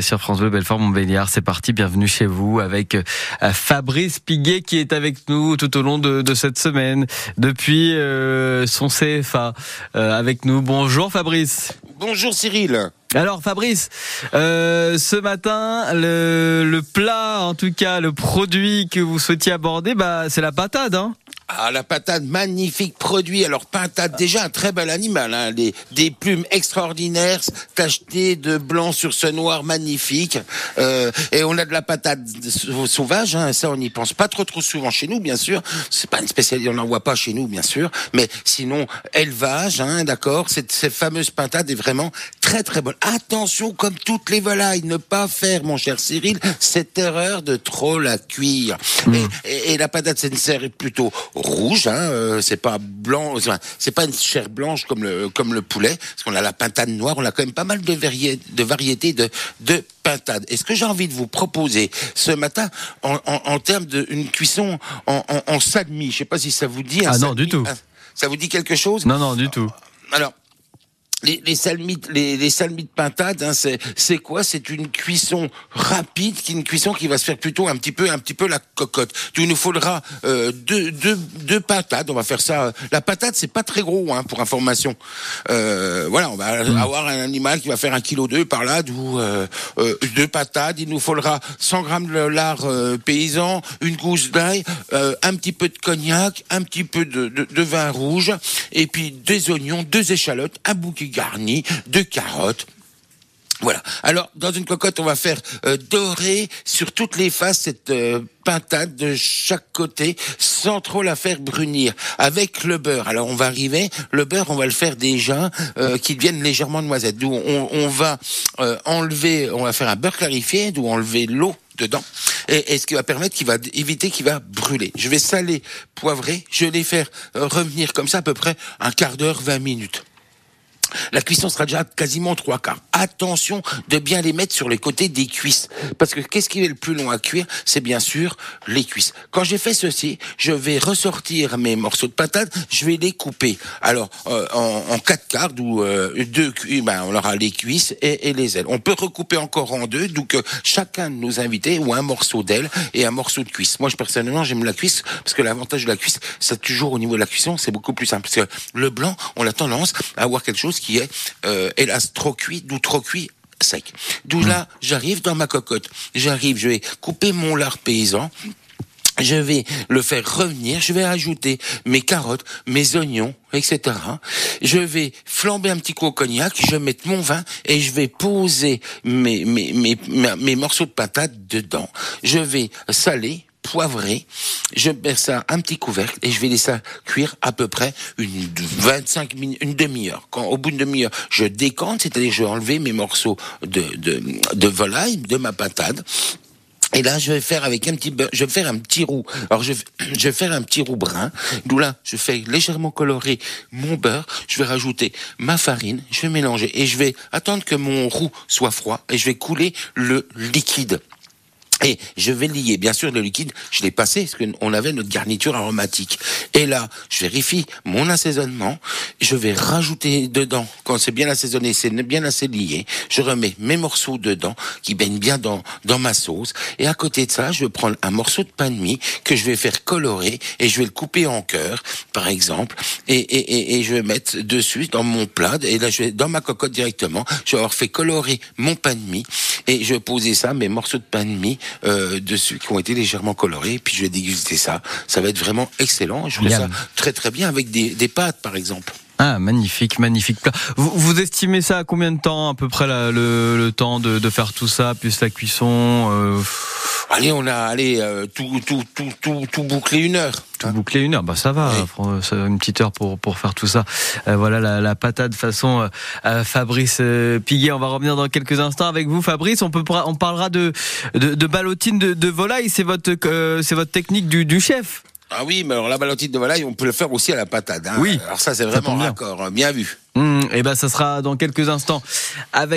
sur France Bleu Belfort Montbéliard. C'est parti, bienvenue chez vous avec Fabrice Piguet qui est avec nous tout au long de, de cette semaine depuis son CFA avec nous. Bonjour Fabrice. Bonjour Cyril. Alors Fabrice, euh, ce matin, le, le, plat, en tout cas le produit que vous souhaitiez aborder, bah, c'est la patate. Hein ah, la patate, magnifique produit. Alors, patate, déjà un très bel animal, hein. des plumes extraordinaires, tachetées de blanc sur ce noir magnifique. Euh, et on a de la patate sauvage, hein. ça on n'y pense pas trop trop souvent chez nous, bien sûr. C'est pas une spécialité, on n'en voit pas chez nous, bien sûr. Mais sinon, élevage, hein, d'accord. Cette, cette fameuse patate est vraiment très très bonne. Attention, comme toutes les volailles, ne pas faire, mon cher Cyril, cette erreur de trop la cuire. Mmh. Et, et, la patate, c'est une série plutôt rouge, hein, euh, c'est pas blanc, c'est pas une chair blanche comme le comme le poulet, parce qu'on a la pintade noire, on a quand même pas mal de, variétés de variétés de de pintade. Et ce que j'ai envie de vous proposer ce matin, en, en, en termes d'une cuisson en, en, en salmi, je sais pas si ça vous dit. Ah non, du tout. Ça vous dit quelque chose? Non, non, du tout. Alors, les, les salmites, les, les salmites pintades, hein, c'est quoi? C'est une cuisson rapide, qui une cuisson qui va se faire plutôt un petit peu, un petit peu la cocotte. Il nous faudra euh, deux, deux, deux patates. On va faire ça. La patate, c'est pas très gros, hein, pour information. Euh, voilà, on va mmh. avoir un animal qui va faire un kilo deux par là, d'où euh, deux patates. Il nous faudra 100 grammes de lard paysan, une gousse d'ail, un petit peu de cognac, un petit peu de, de, de vin rouge, et puis des oignons, deux échalotes, un bouquet garni de carottes. Voilà. Alors, dans une cocotte, on va faire euh, dorer sur toutes les faces cette euh, pintade de chaque côté, sans trop la faire brunir, avec le beurre. Alors, on va arriver, le beurre, on va le faire déjà euh, qu'il devienne légèrement noisette. D'où on, on, va euh, enlever, on va faire un beurre clarifié, d'où enlever l'eau dedans, et, ce qui va permettre qu'il va éviter qu'il va brûler. Je vais saler, poivrer, je vais les faire euh, revenir comme ça à peu près un quart d'heure, 20 minutes. La cuisson sera déjà quasiment trois quarts. Attention de bien les mettre sur les côtés des cuisses. Parce que qu'est-ce qui est le plus long à cuire? C'est bien sûr les cuisses. Quand j'ai fait ceci, je vais ressortir mes morceaux de patates, je vais les couper. Alors, euh, en, en, quatre quarts, d'où euh, deux ben, on aura les cuisses et, et, les ailes. On peut recouper encore en deux, d'où que chacun de nos invités ou un morceau d'aile et un morceau de cuisse. Moi, je, personnellement, j'aime la cuisse parce que l'avantage de la cuisse, c'est toujours au niveau de la cuisson, c'est beaucoup plus simple. Parce que le blanc, on a tendance à avoir quelque chose qui est, euh, hélas, trop cuit, d'où trop cuit sec. D'où là, j'arrive dans ma cocotte. J'arrive, je vais couper mon lard paysan. Je vais le faire revenir, je vais ajouter mes carottes, mes oignons, etc. Je vais flamber un petit coup au cognac, je vais mettre mon vin et je vais poser mes, mes, mes, mes morceaux de patates dedans. Je vais saler, poivré. Je mets ça un petit couvercle et je vais laisser cuire à peu près une 25 minutes, une demi-heure. Quand au bout d'une demi-heure, je décante, c'est-à-dire je vais enlever mes morceaux de, de, de volaille, de ma patate, et là, je vais faire avec un petit beurre, je vais faire un petit roux. Alors, je, je vais faire un petit roux brun. D'où là, je fais légèrement colorer mon beurre. Je vais rajouter ma farine. Je vais mélanger et je vais attendre que mon roux soit froid et je vais couler le liquide. Et je vais lier, bien sûr, le liquide, je l'ai passé, parce qu'on avait notre garniture aromatique. Et là, je vérifie mon assaisonnement, je vais rajouter dedans, quand c'est bien assaisonné, c'est bien assez lié, je remets mes morceaux dedans, qui baignent bien dans, dans ma sauce. Et à côté de ça, je vais prendre un morceau de pain de mie, que je vais faire colorer, et je vais le couper en cœur, par exemple, et, et, et, et je vais mettre dessus, dans mon plat, et là, je vais, dans ma cocotte directement, je vais avoir fait colorer mon pain de mie, et je poser ça, mes morceaux de pain de mie, euh, dessus qui ont été légèrement colorés. Puis je vais déguster ça. Ça va être vraiment excellent. Je ferai ça très très bien avec des, des pâtes par exemple. Ah, magnifique, magnifique plat. Vous, vous, estimez ça à combien de temps, à peu près, le, le, temps de, de, faire tout ça, plus la cuisson euh... Allez, on a allez, euh, tout, tout, tout, tout, tout bouclé une heure. Tout bouclé une heure, bah ça va, oui. une petite heure pour pour faire tout ça. Euh, voilà la, la, patate façon euh, Fabrice euh, Piguet. On va revenir dans quelques instants avec vous, Fabrice. On peut on parlera de de, de ballotine de, de volaille. C'est votre euh, c'est votre technique du, du chef. Ah oui, mais alors la ballotine de volaille, on peut le faire aussi à la patate. Hein. Oui. Alors ça, c'est vraiment raccord. Bien vu. Mmh, et ben, ça sera dans quelques instants avec